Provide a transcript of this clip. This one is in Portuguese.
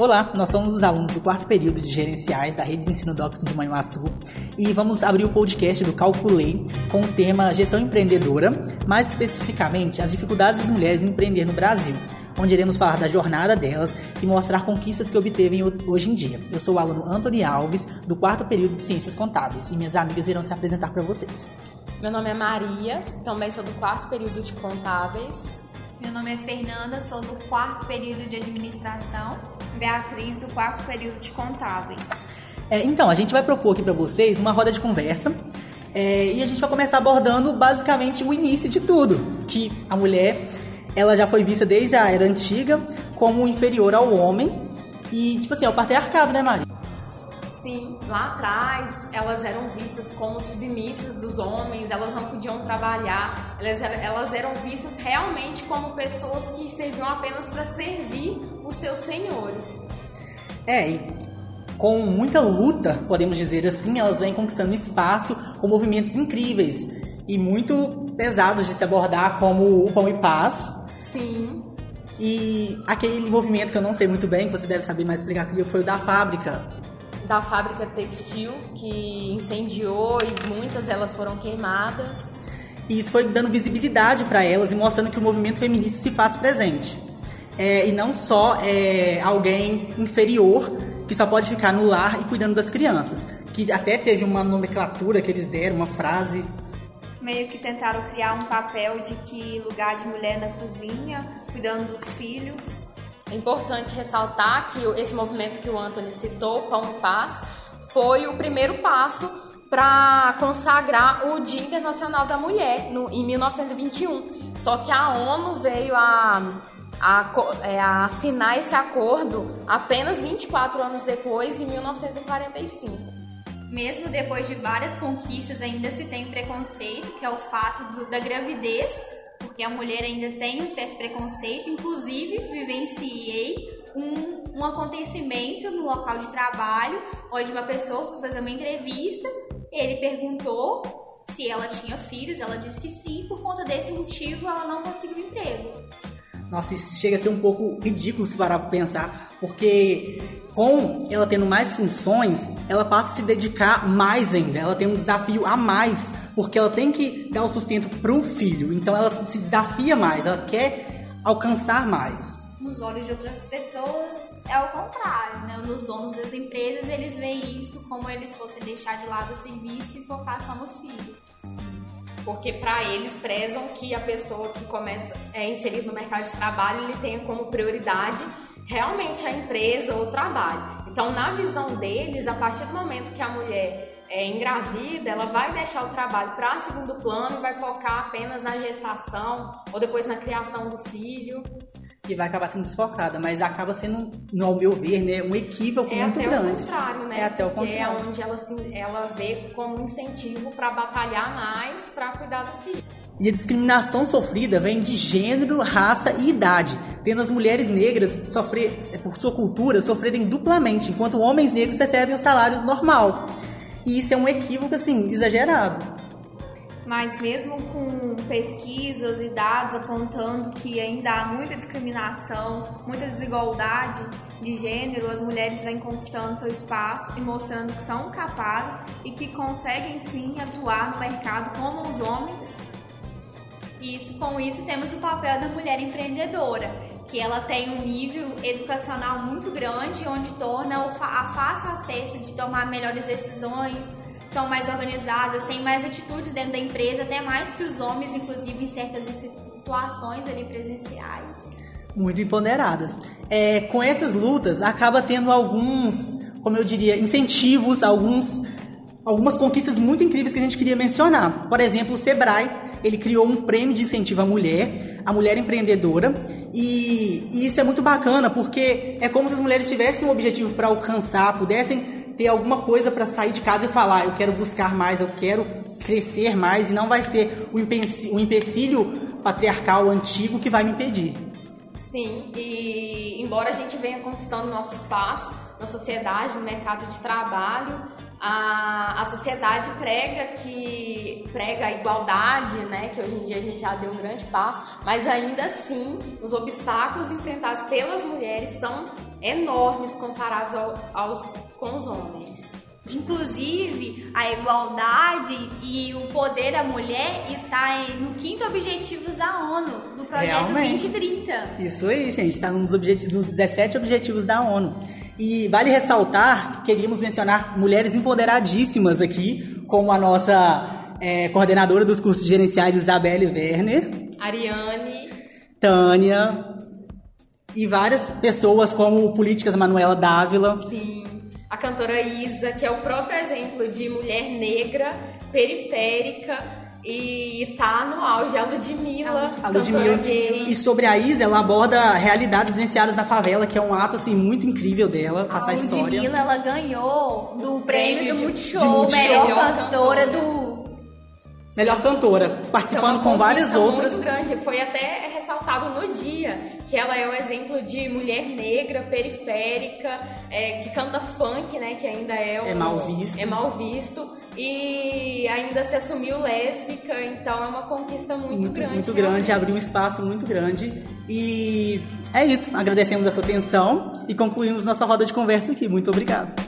Olá, nós somos os alunos do quarto período de gerenciais da rede de ensino Docton de Manhuaçu e vamos abrir o podcast do Calculei com o tema gestão empreendedora, mais especificamente as dificuldades das mulheres em empreender no Brasil, onde iremos falar da jornada delas e mostrar conquistas que obtevem hoje em dia. Eu sou o aluno Antônio Alves, do quarto período de Ciências Contábeis, e minhas amigas irão se apresentar para vocês. Meu nome é Maria, também sou do quarto período de Contábeis. Meu nome é Fernanda, sou do quarto período de Administração. Beatriz, do quarto período de Contábeis. É, então, a gente vai propor aqui para vocês uma roda de conversa é, e a gente vai começar abordando basicamente o início de tudo, que a mulher ela já foi vista desde a era antiga como inferior ao homem e tipo assim é o patriarcado, né, Maria? Sim, lá atrás elas eram vistas como submissas dos homens, elas não podiam trabalhar, elas, elas eram vistas realmente como pessoas que serviam apenas para servir os seus senhores. É, e com muita luta, podemos dizer assim, elas vêm conquistando espaço com movimentos incríveis e muito pesados de se abordar, como o Pão e Paz. Sim. E aquele movimento que eu não sei muito bem, que você deve saber mais explicar que foi o da fábrica, da fábrica textil que incendiou e muitas delas foram queimadas. E isso foi dando visibilidade para elas e mostrando que o movimento feminista se faz presente. É, e não só é, alguém inferior que só pode ficar no lar e cuidando das crianças. Que até teve uma nomenclatura que eles deram, uma frase. Meio que tentaram criar um papel de que lugar de mulher na cozinha, cuidando dos filhos. É importante ressaltar que esse movimento que o Anthony citou, Pão Paz, foi o primeiro passo para consagrar o Dia Internacional da Mulher no, em 1921. Só que a ONU veio a, a, é, a assinar esse acordo apenas 24 anos depois, em 1945. Mesmo depois de várias conquistas, ainda se tem preconceito, que é o fato do, da gravidez porque a mulher ainda tem um certo preconceito. Inclusive, vivenciei um, um acontecimento no local de trabalho, onde uma pessoa foi fazer uma entrevista, ele perguntou se ela tinha filhos, ela disse que sim, por conta desse motivo ela não conseguiu emprego. Nossa, isso chega a ser um pouco ridículo se parar para pensar, porque com ela tendo mais funções, ela passa a se dedicar mais ainda, ela tem um desafio a mais porque ela tem que dar o sustento para o filho. Então ela se desafia mais, ela quer alcançar mais. Nos olhos de outras pessoas é o contrário, né? Nos donos das empresas eles veem isso como eles fossem deixar de lado o serviço e focar só nos filhos. Porque para eles prezam que a pessoa que começa é inserida no mercado de trabalho ele tenha como prioridade realmente a empresa ou o trabalho. Então, na visão deles, a partir do momento que a mulher é, engravida, ela vai deixar o trabalho para segundo plano vai focar apenas na gestação ou depois na criação do filho. Que vai acabar sendo desfocada, mas acaba sendo, no meu ver, né, um equívoco é muito até grande. O contrário, né? É até o contrário. contrário. é onde ela, assim, ela vê como incentivo para batalhar mais para cuidar do filho. E a discriminação sofrida vem de gênero, raça e idade, tendo as mulheres negras, sofrer, por sua cultura, sofrerem duplamente, enquanto homens negros recebem o salário normal. E isso é um equívoco, assim, exagerado. Mas mesmo com pesquisas e dados apontando que ainda há muita discriminação, muita desigualdade de gênero, as mulheres vêm conquistando seu espaço e mostrando que são capazes e que conseguem sim atuar no mercado como os homens. E isso, com isso temos o papel da mulher empreendedora, que ela tem um nível educacional muito grande, onde torna a fácil acesso de tomar melhores decisões, são mais organizadas, têm mais atitudes dentro da empresa, até mais que os homens, inclusive em certas situações ali presenciais. Muito empoderadas. É, com essas lutas, acaba tendo alguns, como eu diria, incentivos, alguns, algumas conquistas muito incríveis que a gente queria mencionar. Por exemplo, o Sebrae, ele criou um prêmio de incentivo à mulher, a mulher empreendedora, e, e isso é muito bacana, porque é como se as mulheres tivessem um objetivo para alcançar, pudessem ter alguma coisa para sair de casa e falar, eu quero buscar mais, eu quero crescer mais, e não vai ser o o empecilho patriarcal antigo que vai me impedir. Sim, e embora a gente venha conquistando nosso espaço na sociedade, no mercado de trabalho, a, a sociedade prega que prega a igualdade, né, que hoje em dia a gente já deu um grande passo, mas ainda assim os obstáculos enfrentados pelas mulheres são enormes comparados ao, aos com os homens. Inclusive, a igualdade e o poder da mulher está no quinto objetivo da ONU, do projeto Realmente. 2030. Isso aí, gente, está nos objetivos, nos 17 objetivos da ONU. E vale ressaltar que queríamos mencionar mulheres empoderadíssimas aqui, como a nossa é, coordenadora dos cursos gerenciais, Isabelle Werner, Ariane, Tânia, e várias pessoas como Políticas Manuela Dávila. sim, a cantora Isa, que é o próprio exemplo de mulher negra, periférica e tá no auge. A Ludmilla, A Ludmilla. gay. E sobre a Isa, ela aborda realidades vivenciadas na favela, que é um ato assim muito incrível dela, passar a A história. Ludmilla, ela ganhou do prêmio do de- Multishow, de Multishow. melhor Melhor cantora cantora. do... Melhor cantora, participando uma com várias outras. muito grande. Foi até ressaltado no dia que ela é o exemplo de mulher negra, periférica, é, que canta funk, né? Que ainda é, um, É mal visto. É mal visto. E ainda se assumiu lésbica, então é uma conquista muito, muito, grande. muito grande, realmente. abriu um espaço muito grande. E é isso. Agradecemos a sua atenção e concluímos nossa roda de conversa aqui. Muito obrigado.